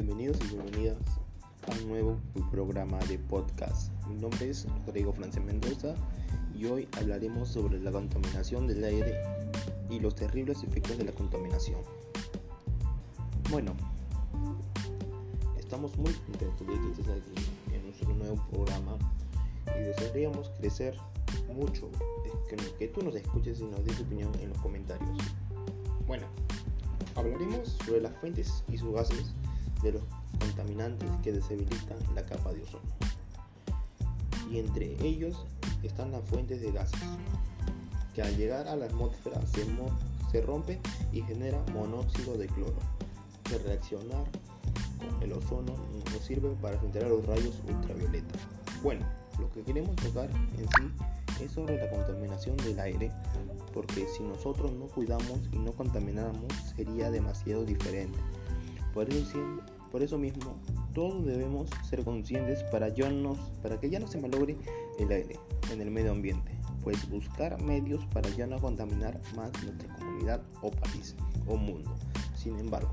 Bienvenidos y bienvenidas a un nuevo programa de podcast. Mi nombre es Rodrigo Francia Mendoza y hoy hablaremos sobre la contaminación del aire y los terribles efectos de la contaminación. Bueno, estamos muy contentos de que estés aquí en nuestro nuevo programa y desearíamos crecer mucho, que, que tú nos escuches y nos des tu opinión en los comentarios. Bueno, hablaremos sobre las fuentes y sus gases de los contaminantes que desabilitan la capa de ozono. Y entre ellos están las fuentes de gases, que al llegar a la atmósfera se, se rompe y genera monóxido de cloro, que reaccionar con el ozono nos sirve para filtrar los rayos ultravioleta. Bueno, lo que queremos tocar en sí es sobre la contaminación del aire, porque si nosotros no cuidamos y no contaminamos sería demasiado diferente. Por eso, por eso mismo, todos debemos ser conscientes para, para que ya no se malogre el aire en el medio ambiente, pues buscar medios para ya no contaminar más nuestra comunidad o país o mundo. Sin embargo,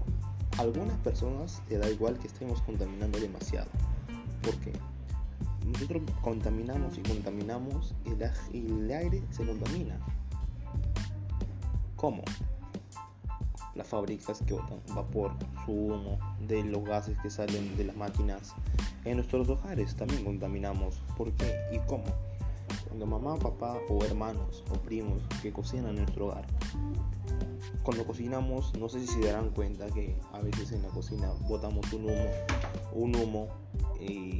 a algunas personas le da igual que estemos contaminando demasiado, porque nosotros contaminamos y contaminamos y el aire se contamina. ¿Cómo? Las fábricas que botan vapor, su humo, de los gases que salen de las máquinas. En nuestros hogares también contaminamos. ¿Por qué y cómo? Cuando mamá, papá o hermanos o primos que cocinan en nuestro hogar. Cuando cocinamos, no sé si se darán cuenta que a veces en la cocina botamos un humo, un humo y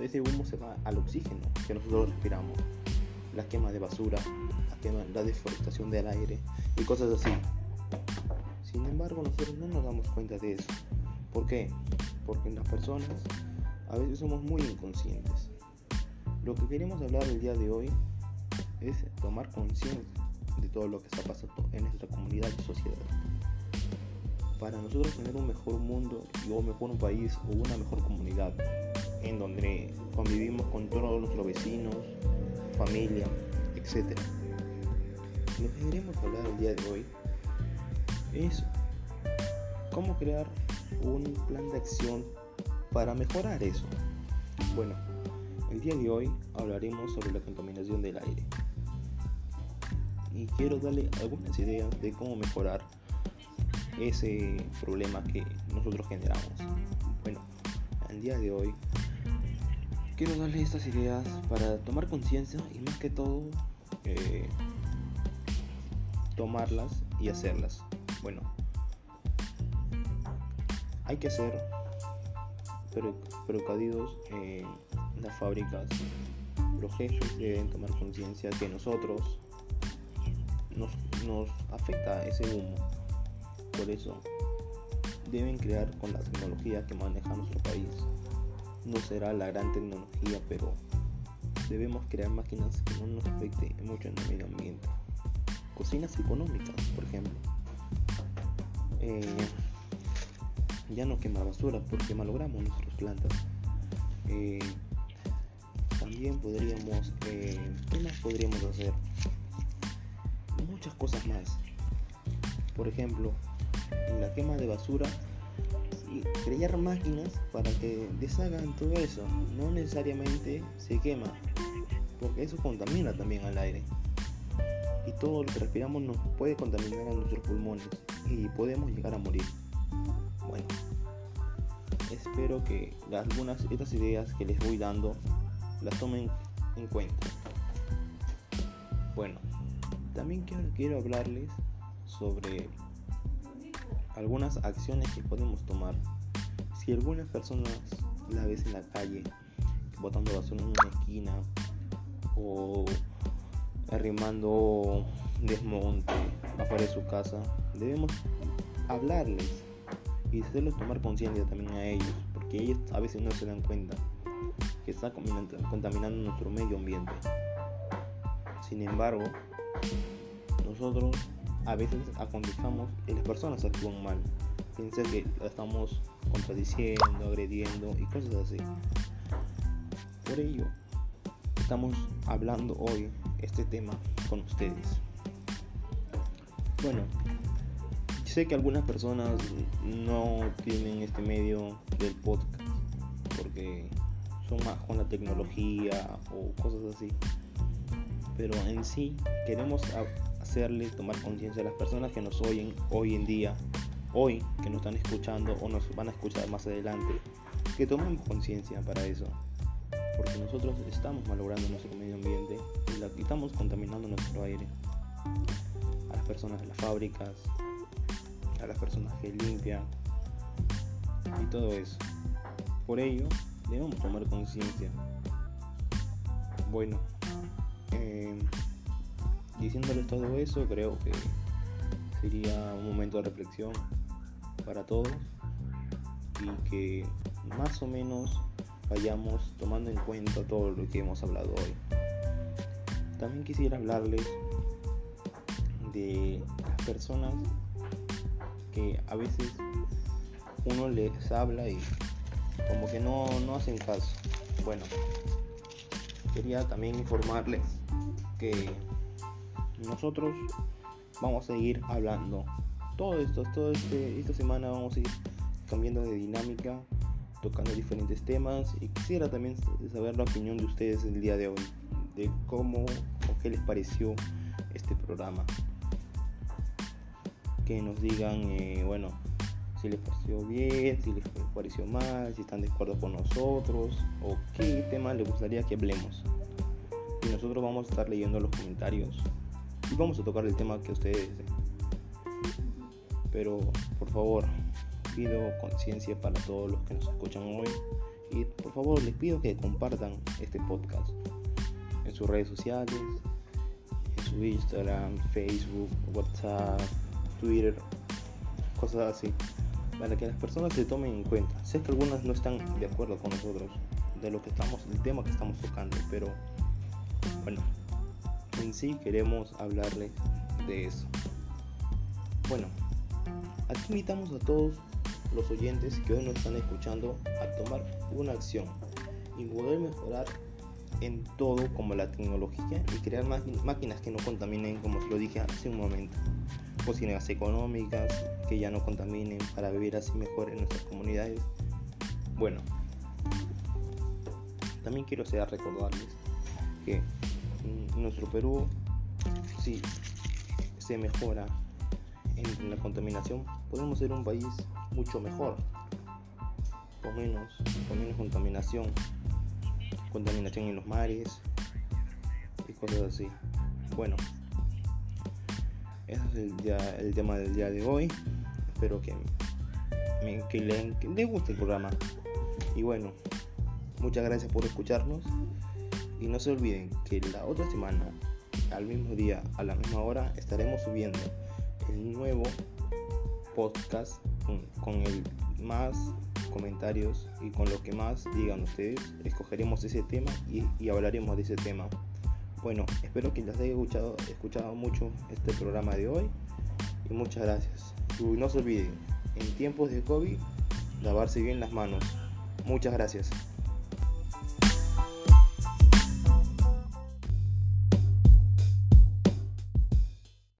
ese humo se va al oxígeno que nosotros respiramos. La quema de basura, la deforestación del aire y cosas así. Sin embargo, nosotros no nos damos cuenta de eso. ¿Por qué? Porque las personas a veces somos muy inconscientes. Lo que queremos hablar el día de hoy es tomar conciencia de todo lo que está pasando en nuestra comunidad y sociedad. Para nosotros tener un mejor mundo y un mejor país o una mejor comunidad en donde convivimos con todos nuestros vecinos, familia, etc. Lo que queremos hablar el día de hoy es cómo crear un plan de acción para mejorar eso. Bueno, el día de hoy hablaremos sobre la contaminación del aire. Y quiero darle algunas ideas de cómo mejorar ese problema que nosotros generamos. Bueno, el día de hoy quiero darle estas ideas para tomar conciencia y más que todo eh, tomarlas y hacerlas. Bueno, hay que ser precaudidos en las fábricas. Los jefes deben tomar conciencia que nosotros nos, nos afecta ese humo. Por eso deben crear con la tecnología que maneja nuestro país. No será la gran tecnología, pero debemos crear máquinas que no nos afecte mucho en el medio ambiente. Cocinas económicas, por ejemplo eh, ya no quemar basura porque malogramos nuestras plantas. Eh, también podríamos, eh, ¿qué más podríamos hacer? Muchas cosas más. Por ejemplo, la quema de basura, crear máquinas para que deshagan todo eso. No necesariamente se quema, porque eso contamina también al aire. Y todo lo que respiramos nos puede contaminar a nuestros pulmones y podemos llegar a morir. Bueno, espero que algunas de estas ideas que les voy dando las tomen en cuenta. Bueno, también quiero, hablarles sobre algunas acciones que podemos tomar. Si algunas personas la ves en la calle botando basura en una esquina o arrimando desmonte afuera de su casa, debemos hablarles y hacerlos tomar conciencia también a ellos, porque ellos a veces no se dan cuenta que está contaminando nuestro medio ambiente. Sin embargo, nosotros a veces aconsejamos y las personas actúan mal. Piensa que estamos contradiciendo, agrediendo y cosas así. Por ello, estamos hablando hoy este tema con ustedes. Bueno, sé que algunas personas no tienen este medio del podcast porque son más con la tecnología o cosas así. Pero en sí queremos hacerle tomar conciencia a las personas que nos oyen hoy en día, hoy que nos están escuchando o nos van a escuchar más adelante, que tomemos conciencia para eso. Porque nosotros estamos malogrando nuestro medio ambiente y estamos contaminando nuestro aire. A las personas de las fábricas, a las personas que limpian y todo eso. Por ello, debemos tomar conciencia. Bueno, eh, diciéndoles todo eso, creo que sería un momento de reflexión para todos y que más o menos vayamos tomando en cuenta todo lo que hemos hablado hoy. También quisiera hablarles de las personas que a veces uno les habla y como que no, no hacen caso. Bueno, quería también informarles que nosotros vamos a seguir hablando todo esto, todo este, esta semana vamos a ir cambiando de dinámica, tocando diferentes temas y quisiera también saber la opinión de ustedes el día de hoy, de cómo o qué les pareció este programa. Que nos digan, eh, bueno, si les pareció bien, si les pareció mal, si están de acuerdo con nosotros o qué tema les gustaría que hablemos. Y nosotros vamos a estar leyendo los comentarios y vamos a tocar el tema que ustedes deseen. Pero por favor, pido conciencia para todos los que nos escuchan hoy y por favor les pido que compartan este podcast en sus redes sociales, en su Instagram, Facebook, WhatsApp, Twitter, cosas así, para que las personas se tomen en cuenta. Sé que algunas no están de acuerdo con nosotros de lo que estamos, el tema que estamos tocando, pero bueno, en sí queremos hablarles de eso. Bueno, aquí invitamos a todos los oyentes que hoy nos están escuchando a tomar una acción y poder mejorar en todo como la tecnología y crear máquinas que no contaminen como lo dije hace un momento. Cocinas económicas que ya no contaminen para vivir así mejor en nuestras comunidades. Bueno también quiero sea recordarles que nuestro Perú, si se mejora en la contaminación, podemos ser un país mucho mejor, con menos, con menos contaminación, contaminación en los mares y cosas así. Bueno, ese es el, el tema del día de hoy. Espero que, me, le, que les guste el programa. Y bueno, muchas gracias por escucharnos. Y no se olviden que la otra semana, al mismo día, a la misma hora, estaremos subiendo el nuevo podcast con, el más comentarios y con lo que más digan ustedes. Escogeremos ese tema y, hablaremos de ese tema. Bueno, espero que les haya escuchado, escuchado mucho este programa de hoy y muchas gracias. Y no se olviden, en tiempos de COVID, lavarse bien las manos. Muchas gracias.